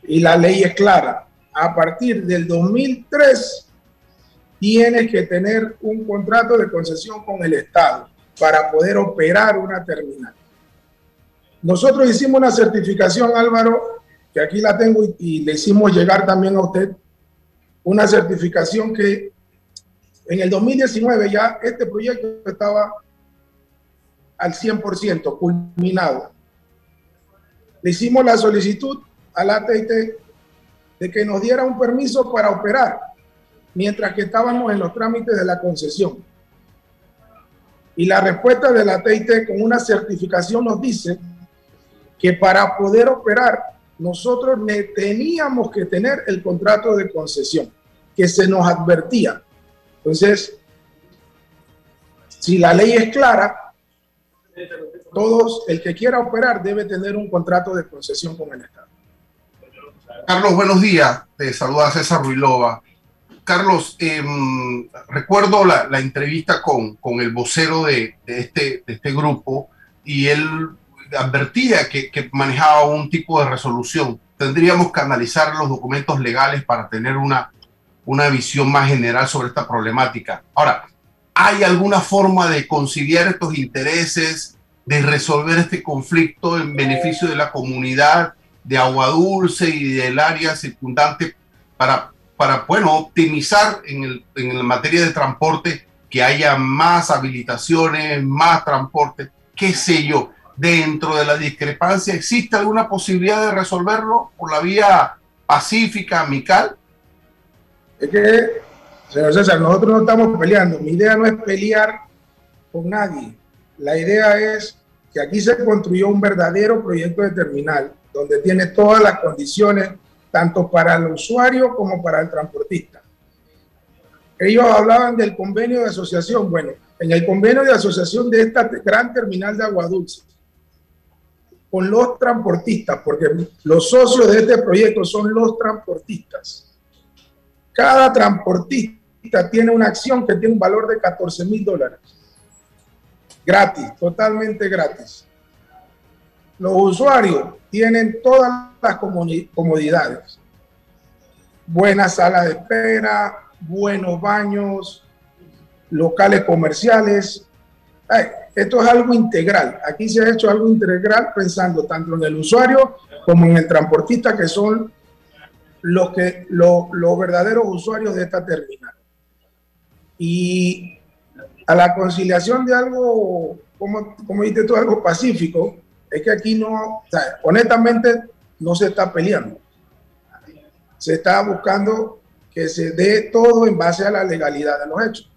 Y la ley es clara. A partir del 2003, tienes que tener un contrato de concesión con el Estado para poder operar una terminal. Nosotros hicimos una certificación, Álvaro, que aquí la tengo y, le hicimos llegar también a usted, una certificación que en el 2019 ya este proyecto estaba al 100% culminado. Le hicimos la solicitud al ATT de que nos diera un permiso para operar mientras que estábamos en los trámites de la concesión. Y la respuesta de la ATT con una certificación nos dice que para poder operar nosotros teníamos que tener el contrato de concesión, que se nos advertía. Entonces, si la ley es clara, todos, el que quiera operar debe tener un contrato de concesión con el Estado. Carlos, buenos días. Te saluda César Ruilova. Carlos, em, recuerdo la, entrevista con, con, el vocero de, este, de este grupo y él advertía que, manejaba un tipo de resolución. Tendríamos que analizar los documentos legales para tener una, una visión más general sobre esta problemática. Ahora, ¿hay alguna forma de conciliar estos intereses, de resolver este conflicto en beneficio de la comunidad de Agua Dulce y del área circundante para, para bueno, optimizar en, el, en materia de transporte, que haya más habilitaciones, más transporte, qué sé yo? Dentro de la discrepancia, ¿existe alguna posibilidad de resolverlo por la vía pacífica, amical? Es que, señor César, nosotros no estamos peleando. Mi idea no es pelear con nadie. La idea es que aquí se construyó un verdadero proyecto de terminal donde tiene todas las condiciones, tanto para el usuario como para el transportista. Ellos hablaban del convenio de asociación. Bueno, en el convenio de asociación de esta gran terminal de agua dulce, con los transportistas, porque los socios de este proyecto son los transportistas. Cada transportista tiene una acción que tiene un valor de 14 mil dólares. Gratis, totalmente gratis. Los usuarios tienen todas las comodidades. Buena sala de espera, buenos baños, locales comerciales, esto es algo integral. Aquí se ha hecho algo integral pensando tanto en el usuario como en el transportista, que son los, que, los, verdaderos usuarios de esta terminal. Y a la conciliación de algo, como, como dijiste tú, algo pacífico, es que aquí no, honestamente, no se está peleando. Se está buscando que se dé todo en base a la legalidad de los hechos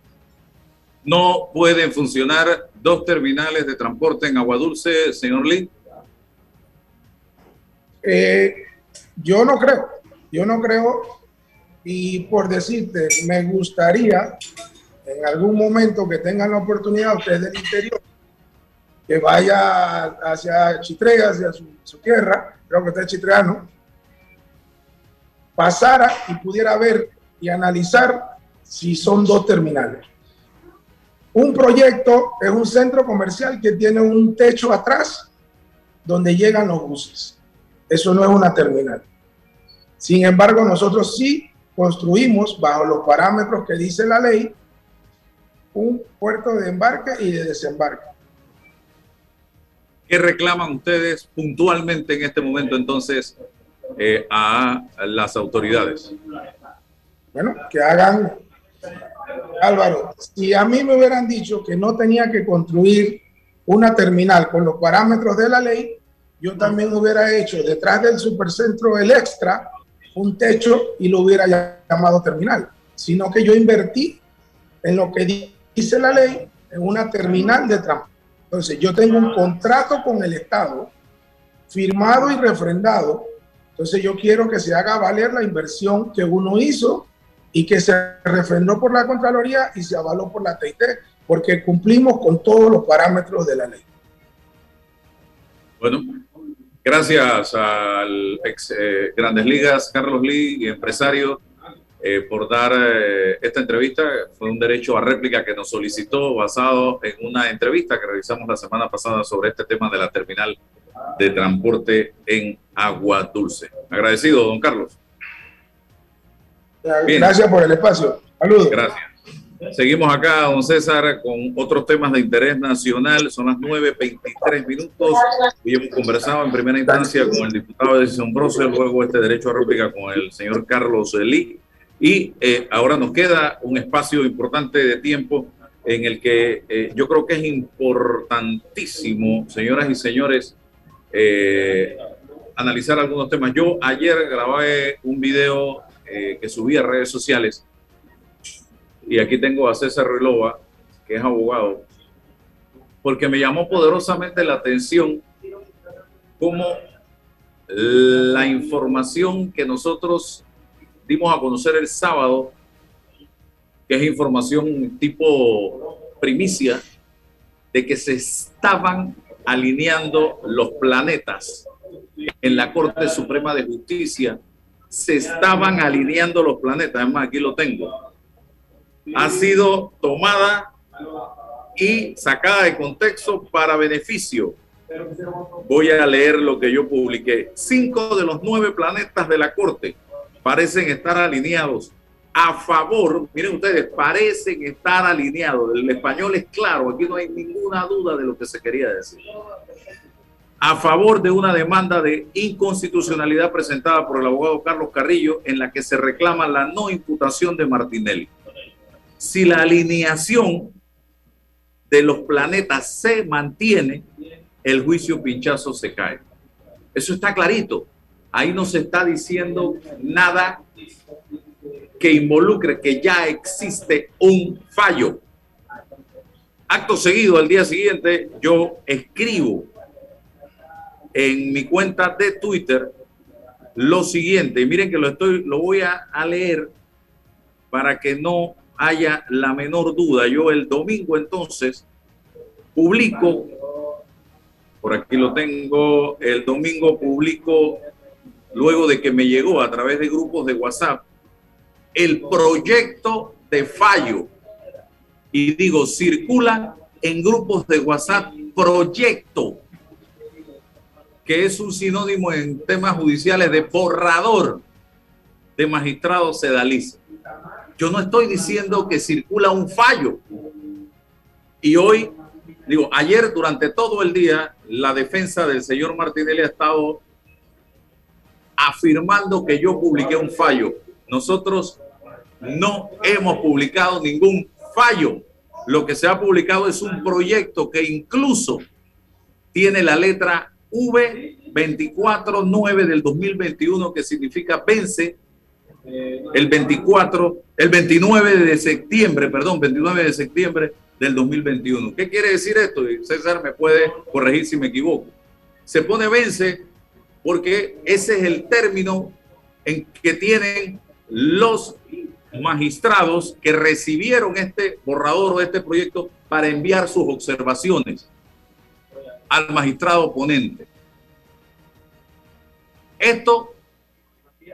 no pueden funcionar dos terminales de transporte en Agua Dulce, señor Lee? Eh, yo no creo, yo no creo Y por decirte, me gustaría en algún momento que tengan la oportunidad ustedes del interior, que vaya hacia Chitrega, hacia su, tierra, creo que está en Chitreano, pasara y pudiera ver y analizar si son dos terminales. Un proyecto es un centro comercial que tiene un techo atrás donde llegan los buses. Eso no es una terminal. Sin embargo, nosotros sí construimos bajo los parámetros que dice la ley un puerto de embarque y de desembarque. ¿Qué reclaman ustedes puntualmente en este momento entonces eh, a las autoridades? Bueno, que hagan, Álvaro, si a mí me hubieran dicho que no tenía que construir una terminal con los parámetros de la ley, yo también hubiera hecho detrás del supercentro el extra un techo y lo hubiera llamado terminal, sino que yo invertí en lo que dice la ley en una terminal de transporte. Entonces, yo tengo un contrato con el Estado firmado y refrendado. Entonces, yo quiero que se haga valer la inversión que uno hizo y que se refrendó por la Contraloría y se avaló por la TIT, porque cumplimos con todos los parámetros de la ley. Bueno, gracias al ex eh, Grandes Ligas, Carlos Lee, empresario eh, por dar eh, esta entrevista. Fue un derecho a réplica que nos solicitó basado en una entrevista que realizamos la semana pasada sobre este tema de la terminal de transporte en Agua Dulce. Agradecido, don Carlos. Gracias por el espacio. Saludos. Gracias. Seguimos acá, don César, con otros temas de interés nacional. Son las 9.23 minutos y hemos conversado en primera instancia con el diputado de Brose, luego este derecho a réplica con el señor Carlos Lee y eh, ahora nos queda un espacio importante de tiempo en el que eh, yo creo que es importantísimo, señoras y señores, eh, analizar algunos temas. Yo ayer grabé un video que subí a redes sociales y aquí tengo a César Relova, que es abogado, porque me llamó poderosamente la atención cómo la información que nosotros dimos a conocer el sábado, que es información tipo primicia, de que se estaban alineando los planetas en la Corte Suprema de Justicia. Se estaban alineando los planetas. Además, aquí lo tengo. Ha sido tomada y sacada de contexto para beneficio. Voy a leer lo que yo publiqué. Cinco de los nueve planetas de la Corte parecen estar alineados a favor, miren ustedes, parecen estar alineados. El español es claro, aquí no hay ninguna duda de lo que se quería decir. A favor de una demanda de inconstitucionalidad presentada por el abogado Carlos Carrillo en la que se reclama la no imputación de Martinelli. Si la alineación de los planetas se mantiene, el juicio pinchazo se cae. Eso está clarito. Ahí no se está diciendo nada que involucre que ya existe un fallo. Acto seguido, al día siguiente, yo escribo en mi cuenta de Twitter lo siguiente. Miren que lo estoy, lo voy a, a leer para que no haya la menor duda. Yo el domingo entonces publico, por aquí lo tengo, el domingo publico luego de que me llegó a través de grupos de WhatsApp el proyecto de fallo. Y digo, circula en grupos de WhatsApp proyecto, que es un sinónimo en temas judiciales de borrador de magistrado sedaliza. Yo no estoy diciendo que circula un fallo. Y hoy, digo, ayer durante todo el día, la defensa del señor Martinelli ha estado afirmando que yo publiqué un fallo. Nosotros no hemos publicado ningún fallo. Lo que se ha publicado es un proyecto que incluso tiene la letra V249 del 2021, que significa vence el 24, el 29 de septiembre, perdón, 29 de septiembre del 2021. ¿Qué quiere decir esto? César me puede corregir si me equivoco. Se pone vence porque ese es el término en que tienen los magistrados que recibieron este borrador o este proyecto para enviar sus observaciones al magistrado ponente. Esto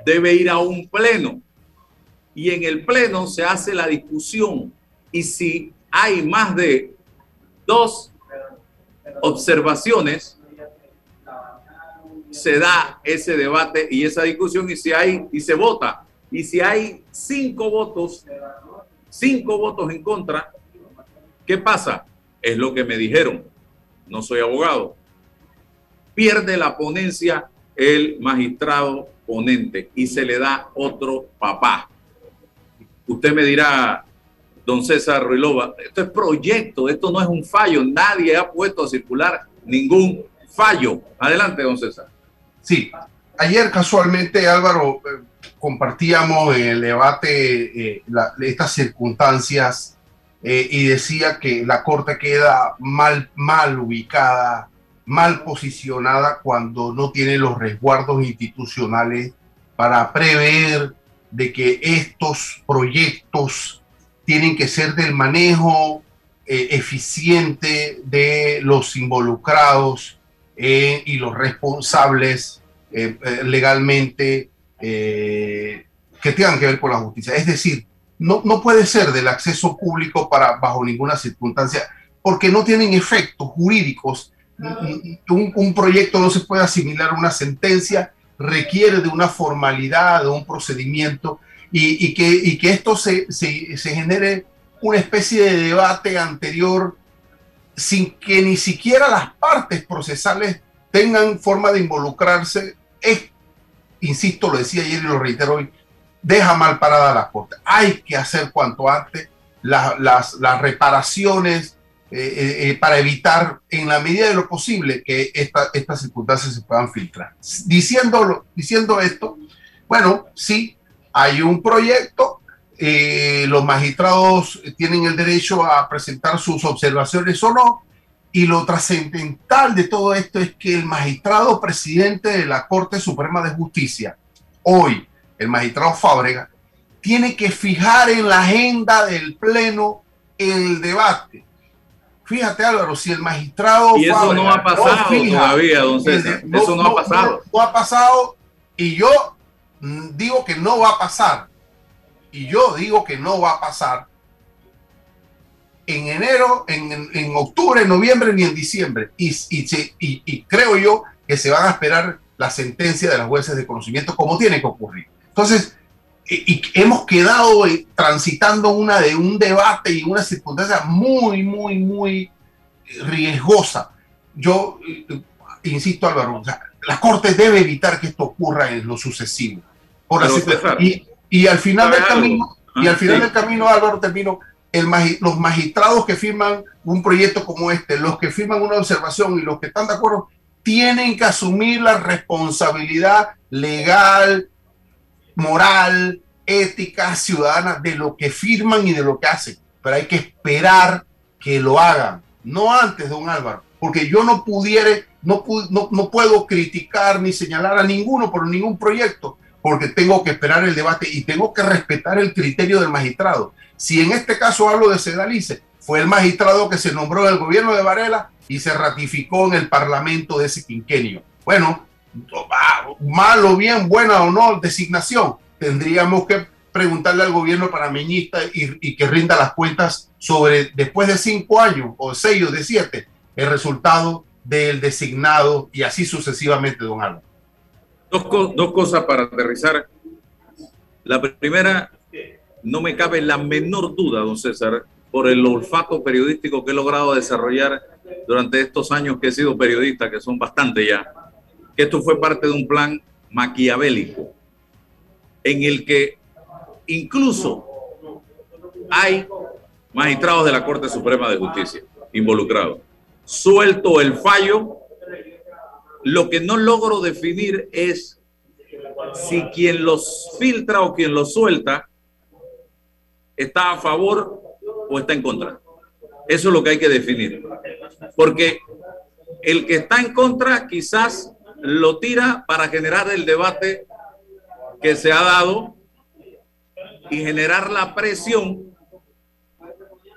debe ir a un pleno y en el pleno se hace la discusión y si hay más de dos observaciones, se da ese debate y esa discusión y si hay y se vota y si hay cinco votos, cinco votos en contra, ¿qué pasa? Es lo que me dijeron. No soy abogado. Pierde la ponencia el magistrado ponente y se le da otro papá. Usted me dirá, don César Ruilova, esto es proyecto, esto no es un fallo, nadie ha puesto a circular ningún fallo. Adelante, don César. Sí, ayer casualmente Álvaro eh, compartíamos en el debate eh, estas circunstancias eh, y decía que la Corte queda mal, mal ubicada, mal posicionada cuando no tiene los resguardos institucionales para prever de que estos proyectos tienen que ser del manejo eficiente de los involucrados y los responsables legalmente eh, que tengan que ver con la justicia. Es decir, no, no puede ser del acceso público para bajo ninguna circunstancia, porque no tienen efectos jurídicos. Un, un proyecto no se puede asimilar a una sentencia, requiere de una formalidad, de un procedimiento, y, y, que, y que, esto se, se, se, genere una especie de debate anterior sin que ni siquiera las partes procesales tengan forma de involucrarse, es insisto, lo decía ayer y lo reitero hoy, deja mal parada la Corte. Hay que hacer cuanto antes las, las, reparaciones eh, eh, eh, para evitar, en la medida de lo posible, que estas circunstancias se puedan filtrar. Diciéndolo, diciendo esto, bueno, sí, hay un proyecto, los magistrados tienen el derecho a presentar sus observaciones o no, y lo trascendental de todo esto es que el magistrado presidente de la Corte Suprema de Justicia, hoy, el magistrado Fábrega, tiene que fijar en la agenda del Pleno el debate. Fíjate, Álvaro, si el magistrado. Y eso no ha pasado todavía, don César. eso no, ha pasado. no ha pasado. Y yo digo que no va a pasar. Y yo digo que no va a pasar en enero, en, octubre, en noviembre ni en diciembre. Y, y, creo yo que se van a esperar la sentencia de los jueces de conocimiento como tiene que ocurrir. Entonces, y, hemos quedado eh, transitando una de un debate y una circunstancia muy, muy, muy riesgosa. Yo eh, insisto, Álvaro, la Corte debe evitar que esto ocurra en lo sucesivo. Por y, y, al final del camino, y al final del camino, Álvaro, termino los magistrados que firman un proyecto como este, los que firman una observación y los que están de acuerdo, tienen que asumir la responsabilidad legal, moral, ética, ciudadana de lo que firman y de lo que hacen. Pero hay que esperar que lo hagan, no antes, don Álvaro, porque yo no pudiera, no, no, no puedo criticar ni señalar a ninguno por ningún proyecto, porque tengo que esperar el debate y tengo que respetar el criterio del magistrado. Si en este caso hablo de Sedalice, fue el magistrado que se nombró en el gobierno de Varela y se ratificó en el parlamento de ese quinquenio. Bueno, mal o bien, buena o no designación, tendríamos que preguntarle al gobierno panameñista y, y, que rinda las cuentas sobre, después de cinco años o seis o de siete, el resultado del designado y así sucesivamente, don Álvaro. Dos, dos cosas para aterrizar. La primera, no me cabe la menor duda, don César, por el olfato periodístico que he logrado desarrollar durante estos años que he sido periodista, que son bastante ya, que esto fue parte de un plan maquiavélico en el que incluso hay magistrados de la Corte Suprema de Justicia involucrados. Suelto el fallo, lo que no logro definir es si quien los filtra o quien los suelta está a favor o está en contra. Eso es lo que hay que definir. Porque el que está en contra quizás lo tira para generar el debate que se ha dado y generar la presión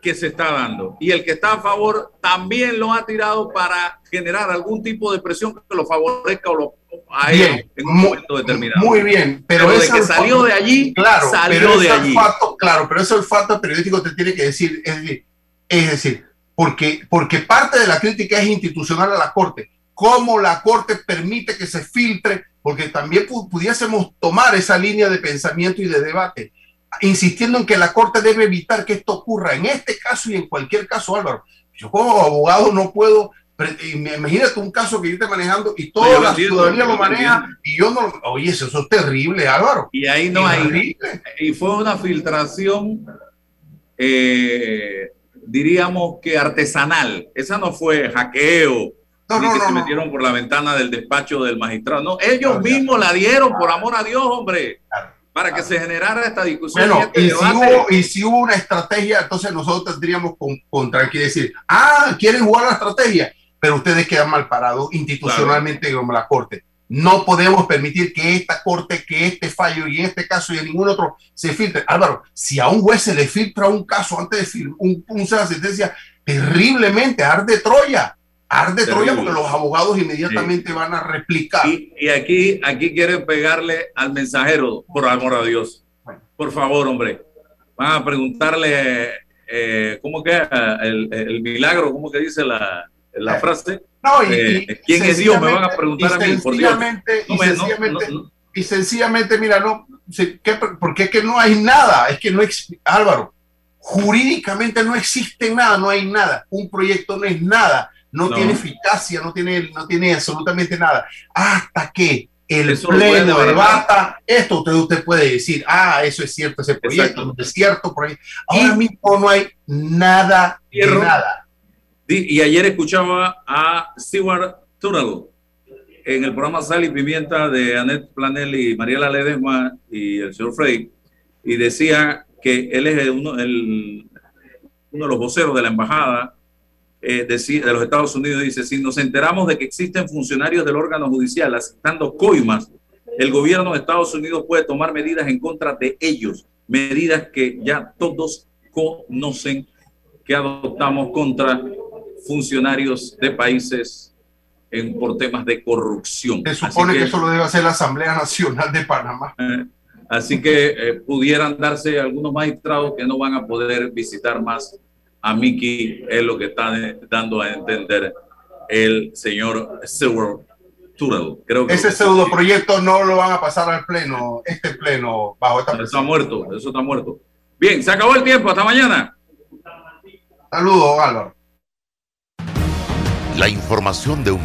que se está dando. Y el que está a favor también lo ha tirado para generar algún tipo de presión que lo favorezca o lo, a él en un momento determinado. Muy bien, pero, de que salió de allí, claro, salió pero de allí. olfato- claro, pero ese olfato periodístico te tiene que decir, es decir, es decir, porque, porque parte de la crítica es institucional a la Corte. ¿Cómo la Corte permite que se filtre? Porque también pu- pudiésemos tomar esa línea de pensamiento y de debate, insistiendo en que la Corte debe evitar que esto ocurra en este caso y en cualquier caso, Álvaro. Yo como abogado no puedo, imagínate un caso que yo esté manejando y toda la entiendo, ciudadanía lo maneja entiendo. y yo no, oye, eso, eso es terrible, Álvaro. Y ahí no hay. Y fue una filtración, eh, diríamos que artesanal. Esa no fue hackeo, No, se metieron por la ventana del despacho del magistrado. No, ellos mismos la dieron, por amor a Dios, hombre, para que se generara esta discusión. Bueno, y y este si, debate. hubo, y si hubo una estrategia, entonces nosotros tendríamos con, con tranquilidad decir, ah, quieren jugar la estrategia, pero ustedes quedan mal parados institucionalmente como la Corte. No podemos permitir que esta Corte, que este fallo y en este caso y en ningún otro se filtre. Álvaro, si a un juez se le filtra un caso antes de fil- un, una sentencia, terriblemente, arde Troya. Arde Troya Terrible. porque los abogados inmediatamente van a replicar. Y, y aquí, aquí quieren pegarle al mensajero, por amor a Dios. Por favor, hombre. Van a preguntarle, eh, ¿cómo que el, el milagro? ¿Cómo que dice la, la frase? No, y, Eh, ¿Quién es Dios? Me van a preguntar a mí, por Dios. No y me- no, sencillamente- no, y sencillamente, mira, no, se- ¿qué- porque es que no hay nada, es que no Álvaro, jurídicamente no existe nada, no hay nada, un proyecto no es nada, no, No. tiene eficacia, no tiene, no tiene absolutamente nada, hasta que el Eso pleno debata, esto usted, usted puede decir, ah, eso es cierto, ese proyecto, no es cierto, por ahí. ahora mismo no hay nada, de nada. Y ayer escuchaba a Stewart Tunnel en el programa Sal y Pimienta de Annette Planel y Mariela Ledesma y el señor Frey, y decía que él es uno, el- uno de los voceros de la embajada eh, de, de los Estados Unidos. Dice, si nos enteramos de que existen funcionarios del órgano judicial aceptando coimas, el gobierno de Estados Unidos puede tomar medidas en contra de ellos, medidas que ya todos conocen que adoptamos contra funcionarios de países en, por temas de corrupción. Se supone que, que, eso lo debe hacer la Asamblea Nacional de Panamá. eh, así que eh, pudieran darse algunos magistrados que no van a poder visitar más a Miki, es lo que está dando a entender el señor Seward Turrell. Creo que Ese pseudo proyecto no lo van a pasar al pleno, este pleno, bajo esta Eso está muerto, eso está muerto. Bien, se acabó el tiempo, hasta mañana. Saludos, Álvaro. La información de un